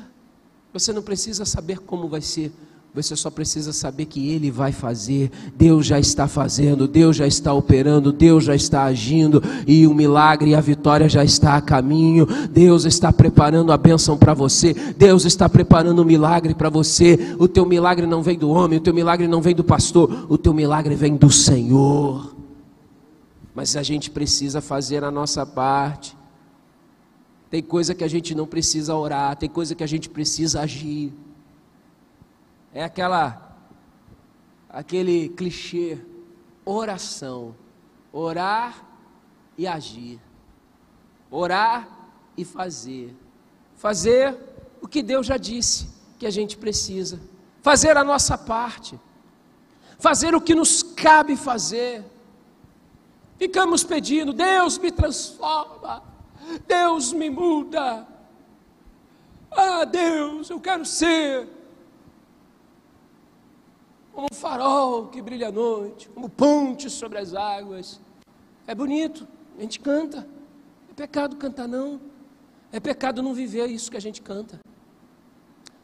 Você não precisa saber como vai ser. Você só precisa saber que Ele vai fazer. Deus já está fazendo, Deus já está operando, Deus já está agindo e o milagre e a vitória já está a caminho. Deus está preparando a bênção para você. Deus está preparando o milagre para você. O teu milagre não vem do homem, o teu milagre não vem do pastor, o teu milagre vem do Senhor. Mas a gente precisa fazer a nossa parte. Tem coisa que a gente não precisa orar, tem coisa que a gente precisa agir. É aquela aquele clichê, oração, orar e agir. Orar e fazer. Fazer o que Deus já disse que a gente precisa. Fazer a nossa parte. Fazer o que nos cabe fazer. Ficamos pedindo, Deus me transforma, Deus me muda. Ah, Deus, eu quero ser como um farol que brilha à noite, como ponte sobre as águas. É bonito, a gente canta. É pecado cantar, não. É pecado não viver isso que a gente canta.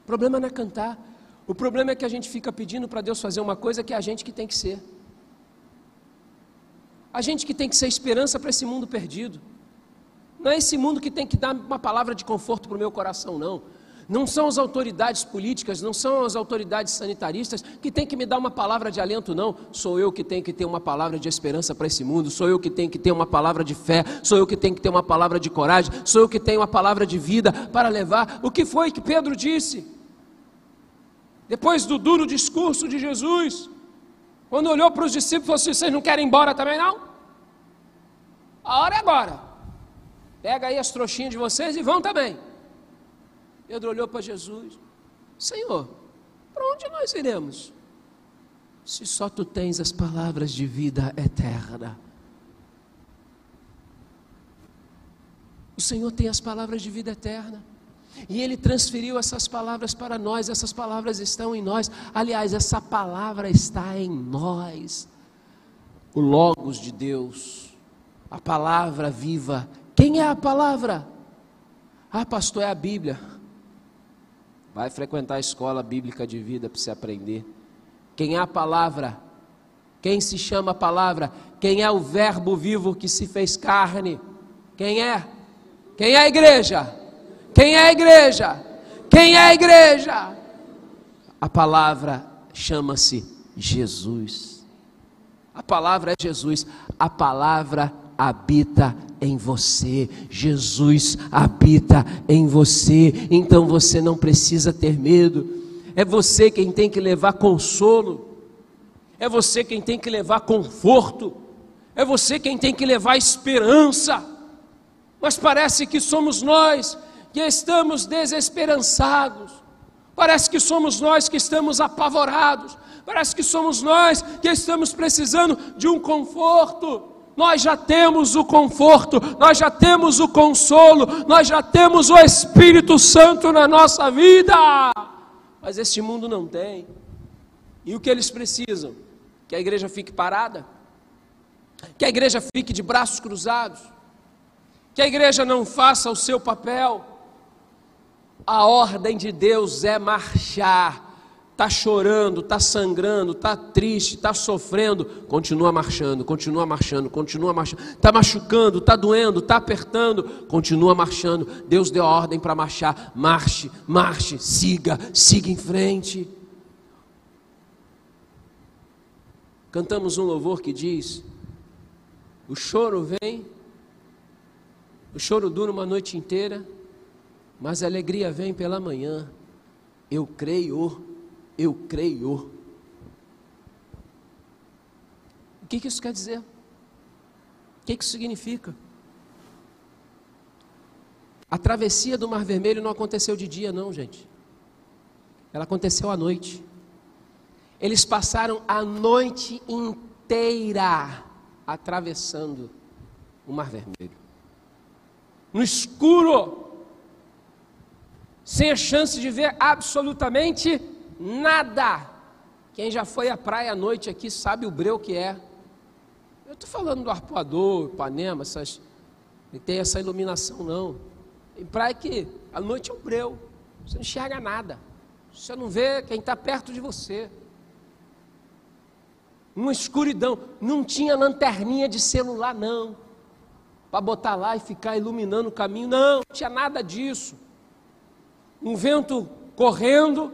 O problema não é cantar. O problema é que a gente fica pedindo para Deus fazer uma coisa que é a gente que tem que ser. A gente que tem que ser esperança para esse mundo perdido. Não é esse mundo que tem que dar uma palavra de conforto para o meu coração, não. Não são as autoridades políticas, não são as autoridades sanitaristas que têm que me dar uma palavra de alento, não. Sou eu que tenho que ter uma palavra de esperança para esse mundo, sou eu que tenho que ter uma palavra de fé, sou eu que tenho que ter uma palavra de coragem, sou eu que tenho uma palavra de vida para levar. O que foi que Pedro disse? Depois do duro discurso de Jesus, quando olhou para os discípulos falou assim: Vocês não querem ir embora também, não? A hora é agora. Pega aí as trouxinhas de vocês e vão também. Pedro olhou para Jesus: Senhor, para onde nós iremos? Se só tu tens as palavras de vida eterna. O Senhor tem as palavras de vida eterna. E Ele transferiu essas palavras para nós, essas palavras estão em nós. Aliás, essa palavra está em nós. O Logos de Deus, a palavra viva. Quem é a palavra? Ah, pastor, é a Bíblia. Vai frequentar a escola bíblica de vida para você aprender. Quem é a palavra? Quem se chama a palavra? Quem é o Verbo vivo que se fez carne? Quem é? Quem é a igreja? Quem é a igreja? Quem é a igreja? A palavra chama-se Jesus. A palavra é Jesus. A palavra habita em você, Jesus habita em você, então você não precisa ter medo, é você quem tem que levar consolo, é você quem tem que levar conforto, é você quem tem que levar esperança, mas parece que somos nós que estamos desesperançados, parece que somos nós que estamos apavorados, parece que somos nós que estamos precisando de um conforto nós já temos o conforto, nós já temos o consolo, nós já temos o Espírito Santo na nossa vida. Mas este mundo não tem. E o que eles precisam? Que a igreja fique parada, que a igreja fique de braços cruzados, que a igreja não faça o seu papel. A ordem de Deus é marchar está chorando, está sangrando, está triste, está sofrendo, continua marchando, continua marchando, continua marchando, está machucando, está doendo, está apertando, continua marchando. Deus deu a ordem para marchar, marche, marche, siga, siga em frente. Cantamos um louvor que diz: O choro vem, o choro dura uma noite inteira, mas a alegria vem pela manhã. Eu creio eu creio. O que, que isso quer dizer? O que, que isso significa? A travessia do Mar Vermelho não aconteceu de dia, não, gente. Ela aconteceu à noite. Eles passaram a noite inteira atravessando o Mar Vermelho. No escuro, sem a chance de ver absolutamente nada. Quem já foi à praia à noite aqui sabe o breu que é. Eu estou falando do arpoador, Ipanema, essas, não tem essa iluminação não. Tem praia que a noite é um breu, você não enxerga nada, Você não vê quem está perto de você. Uma escuridão. Não tinha lanterninha de celular, não. Para botar lá e ficar iluminando o caminho. Não, não tinha nada disso. Um vento correndo.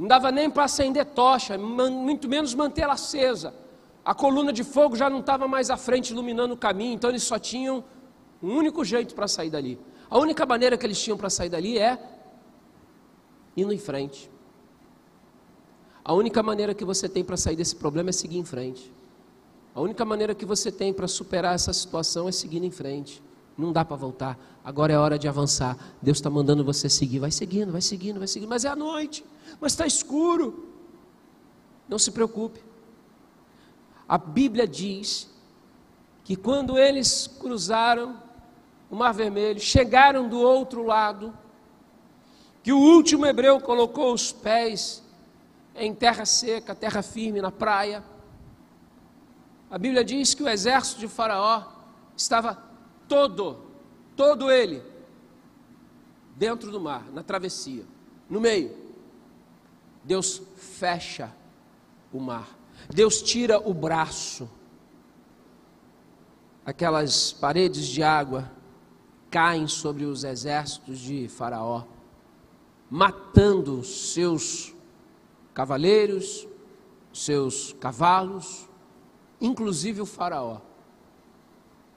Não dava nem para acender tocha, muito menos mantê-la acesa. A coluna de fogo já não estava mais à frente iluminando o caminho, então eles só tinham um único jeito para sair dali. A única maneira que eles tinham para sair dali é indo em frente. A única maneira que você tem para sair desse problema é seguir em frente. A única maneira que você tem para superar essa situação é seguir em frente. Não dá para voltar. Agora é hora de avançar. Deus está mandando você seguir. Vai seguindo, vai seguindo, vai seguindo. Mas é a noite. Mas está escuro. Não se preocupe. A Bíblia diz que quando eles cruzaram o Mar Vermelho, chegaram do outro lado, que o último hebreu colocou os pés em terra seca, terra firme, na praia. A Bíblia diz que o exército de Faraó estava todo, todo ele, dentro do mar, na travessia, no meio. Deus fecha o mar. Deus tira o braço, aquelas paredes de água caem sobre os exércitos de Faraó, matando seus cavaleiros, seus cavalos, inclusive o Faraó.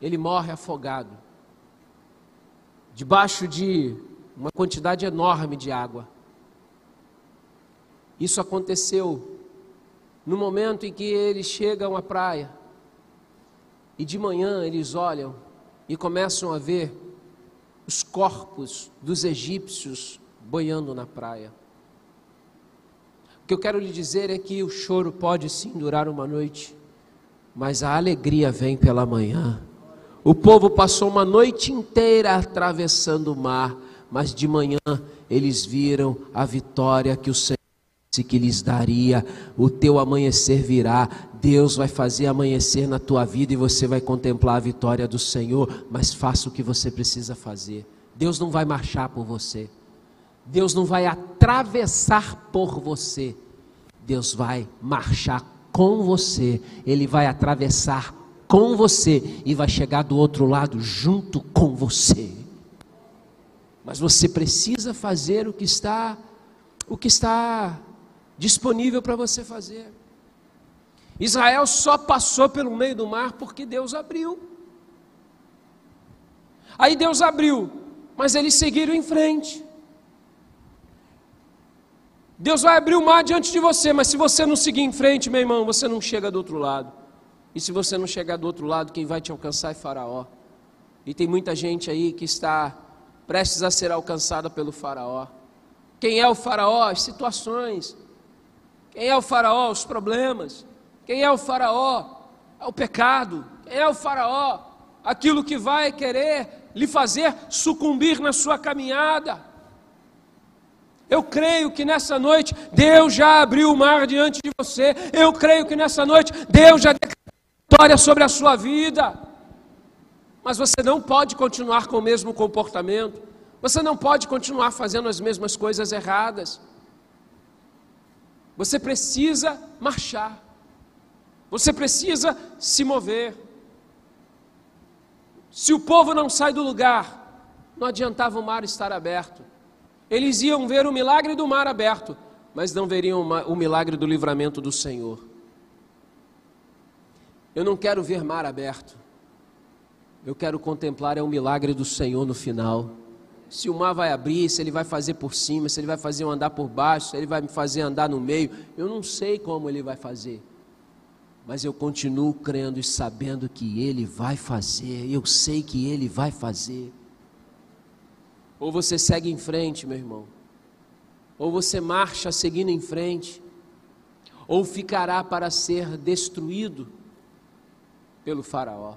Ele morre afogado, debaixo de uma quantidade enorme de água. Isso aconteceu no momento em que eles chegam à praia e de manhã eles olham e começam a ver os corpos dos egípcios boiando na praia. O que eu quero lhe dizer é que o choro pode sim durar uma noite, mas a alegria vem pela manhã. O povo passou uma noite inteira atravessando o mar, mas de manhã eles viram a vitória que o Senhor que lhes daria, o teu amanhecer virá, Deus vai fazer amanhecer na tua vida e você vai contemplar a vitória do Senhor, mas faça o que você precisa fazer. Deus não vai marchar por você, Deus não vai atravessar por você, Deus vai marchar com você, Ele vai atravessar com você e vai chegar do outro lado junto com você. Mas você precisa fazer o que está o que está disponível para você fazer. Israel só passou pelo meio do mar porque Deus abriu. Aí Deus abriu, mas eles seguiram em frente. Deus vai abrir o mar diante de você, mas se você não seguir em frente, meu irmão, você não chega do outro lado. E se você não chegar do outro lado, quem vai te alcançar é Faraó. E tem muita gente aí que está prestes a ser alcançada pelo Faraó. Quem é o Faraó? As situações, quem é o faraó? Os problemas. Quem é o faraó? É o pecado. Quem é o faraó? Aquilo que vai querer lhe fazer sucumbir na sua caminhada. Eu creio que nessa noite Deus já abriu o mar diante de você. Eu creio que nessa noite Deus já declarou vitória sobre a sua vida. Mas você não pode continuar com o mesmo comportamento. Você não pode continuar fazendo as mesmas coisas erradas. Você precisa marchar. Você precisa se mover. Se o povo não sai do lugar, não adiantava o mar estar aberto. Eles iam ver o milagre do mar aberto, mas não veriam o milagre do livramento do Senhor. Eu não quero ver mar aberto. Eu quero contemplar é o milagre do Senhor no final se o mar vai abrir, se ele vai fazer por cima, se ele vai fazer eu andar por baixo, se ele vai me fazer andar no meio. Eu não sei como ele vai fazer. Mas eu continuo crendo e sabendo que ele vai fazer. Eu sei que ele vai fazer. Ou você segue em frente, meu irmão. Ou você marcha seguindo em frente. Ou ficará para ser destruído pelo Faraó.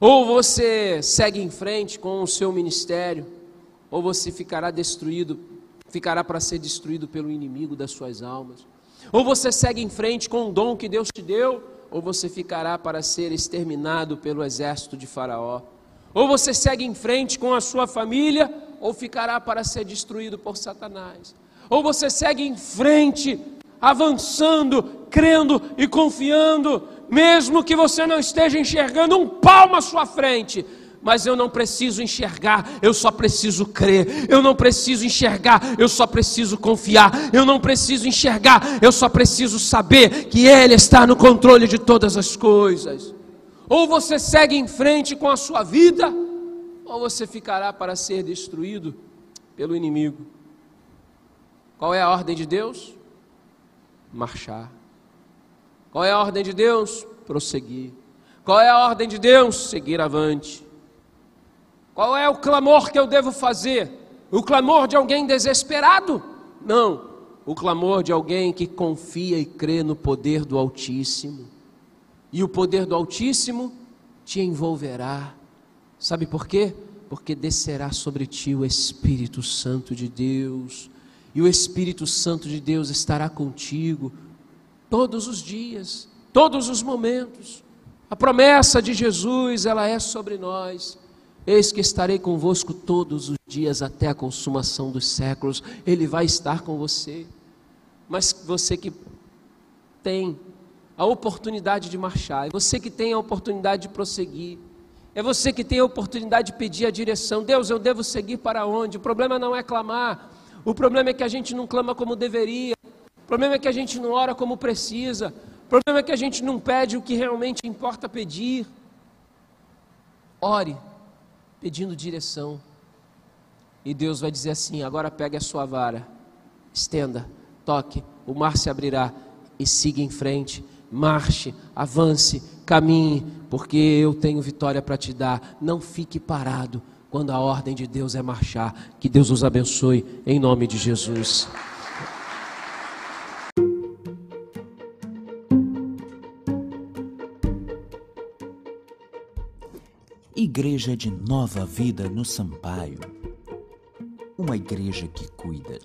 Ou você segue em frente com o seu ministério ou você ficará destruído, ficará para ser destruído pelo inimigo das suas almas. Ou você segue em frente com o dom que Deus te deu, ou você ficará para ser exterminado pelo exército de Faraó. Ou você segue em frente com a sua família, ou ficará para ser destruído por Satanás. Ou você segue em frente, avançando, crendo e confiando, mesmo que você não esteja enxergando um palmo à sua frente, mas eu não preciso enxergar, eu só preciso crer. Eu não preciso enxergar, eu só preciso confiar. Eu não preciso enxergar, eu só preciso saber que Ele está no controle de todas as coisas. Ou você segue em frente com a sua vida, ou você ficará para ser destruído pelo inimigo. Qual é a ordem de Deus? Marchar. Qual é a ordem de Deus? Prosseguir. Qual é a ordem de Deus? Seguir avante. Qual é o clamor que eu devo fazer? O clamor de alguém desesperado? Não. O clamor de alguém que confia e crê no poder do Altíssimo. E o poder do Altíssimo te envolverá. Sabe por quê? Porque descerá sobre ti o Espírito Santo de Deus. E o Espírito Santo de Deus estará contigo todos os dias, todos os momentos. A promessa de Jesus, ela é sobre nós. Eis que estarei convosco todos os dias até a consumação dos séculos. Ele vai estar com você. Mas você que tem a oportunidade de marchar, é você que tem a oportunidade de prosseguir, é você que tem a oportunidade de pedir a direção. Deus, eu devo seguir para onde? O problema não é clamar, o problema é que a gente não clama como deveria, o problema é que a gente não ora como precisa, o problema é que a gente não pede o que realmente importa pedir. Ore pedindo direção. E Deus vai dizer assim: agora pegue a sua vara, estenda, toque, o mar se abrirá e siga em frente. Marche, avance, caminhe, porque eu tenho vitória para te dar. Não fique parado quando a ordem de Deus é marchar. Que Deus os abençoe, em nome de Jesus. Igreja de Nova Vida no Sampaio. Uma igreja que cuida.